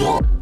What?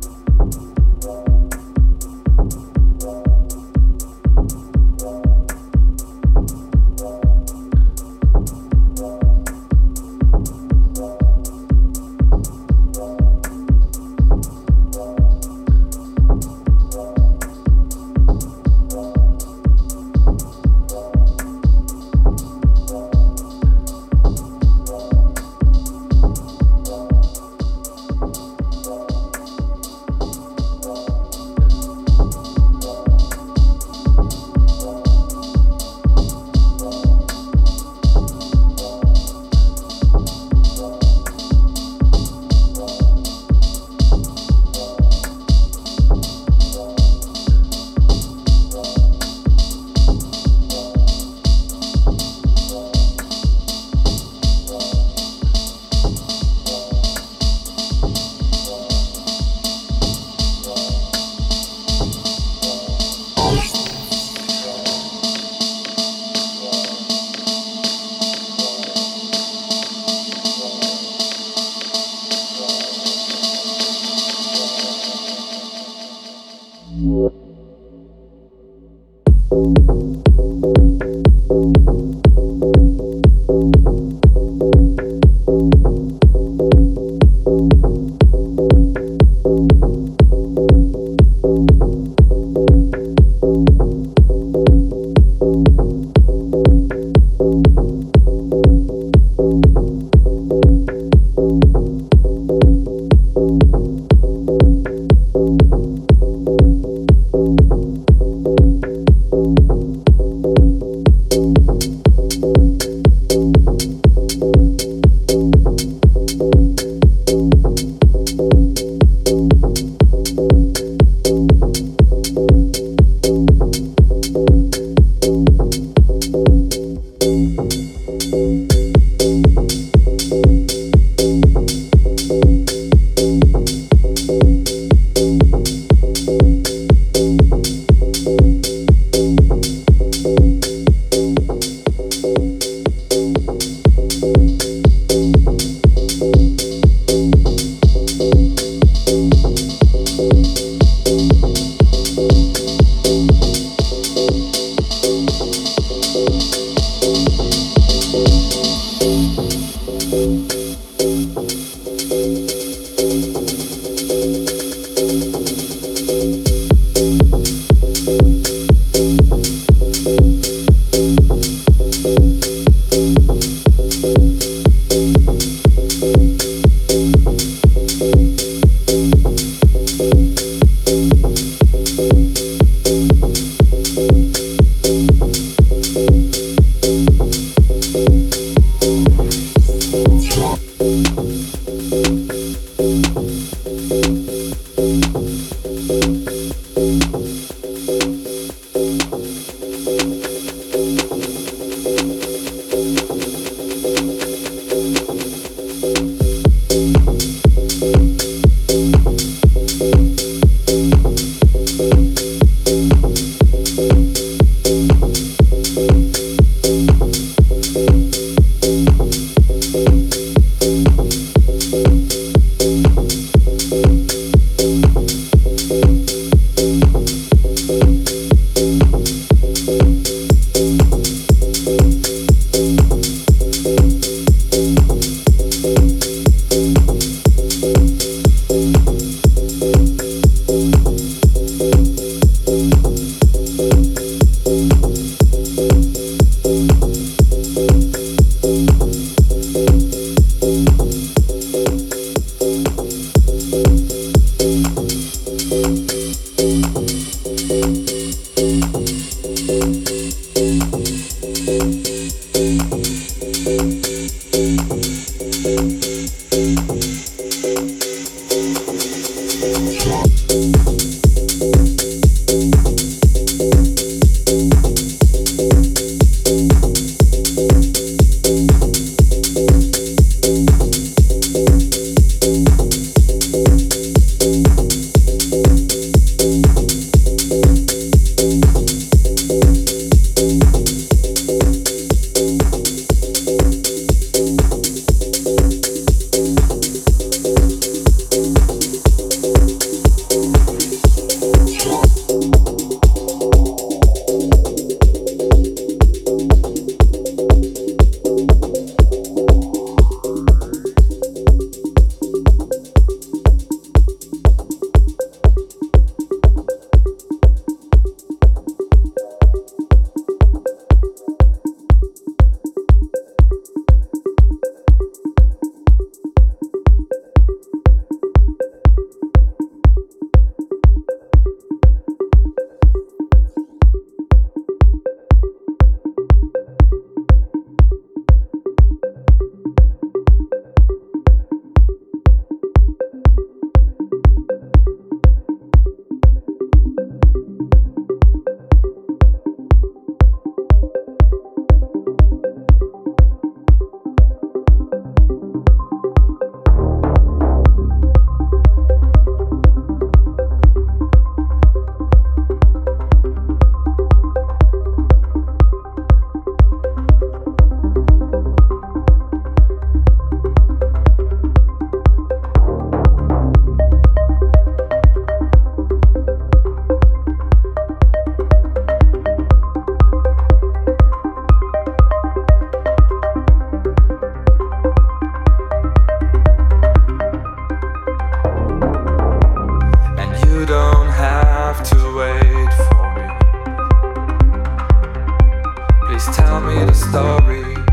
Please tell me the story.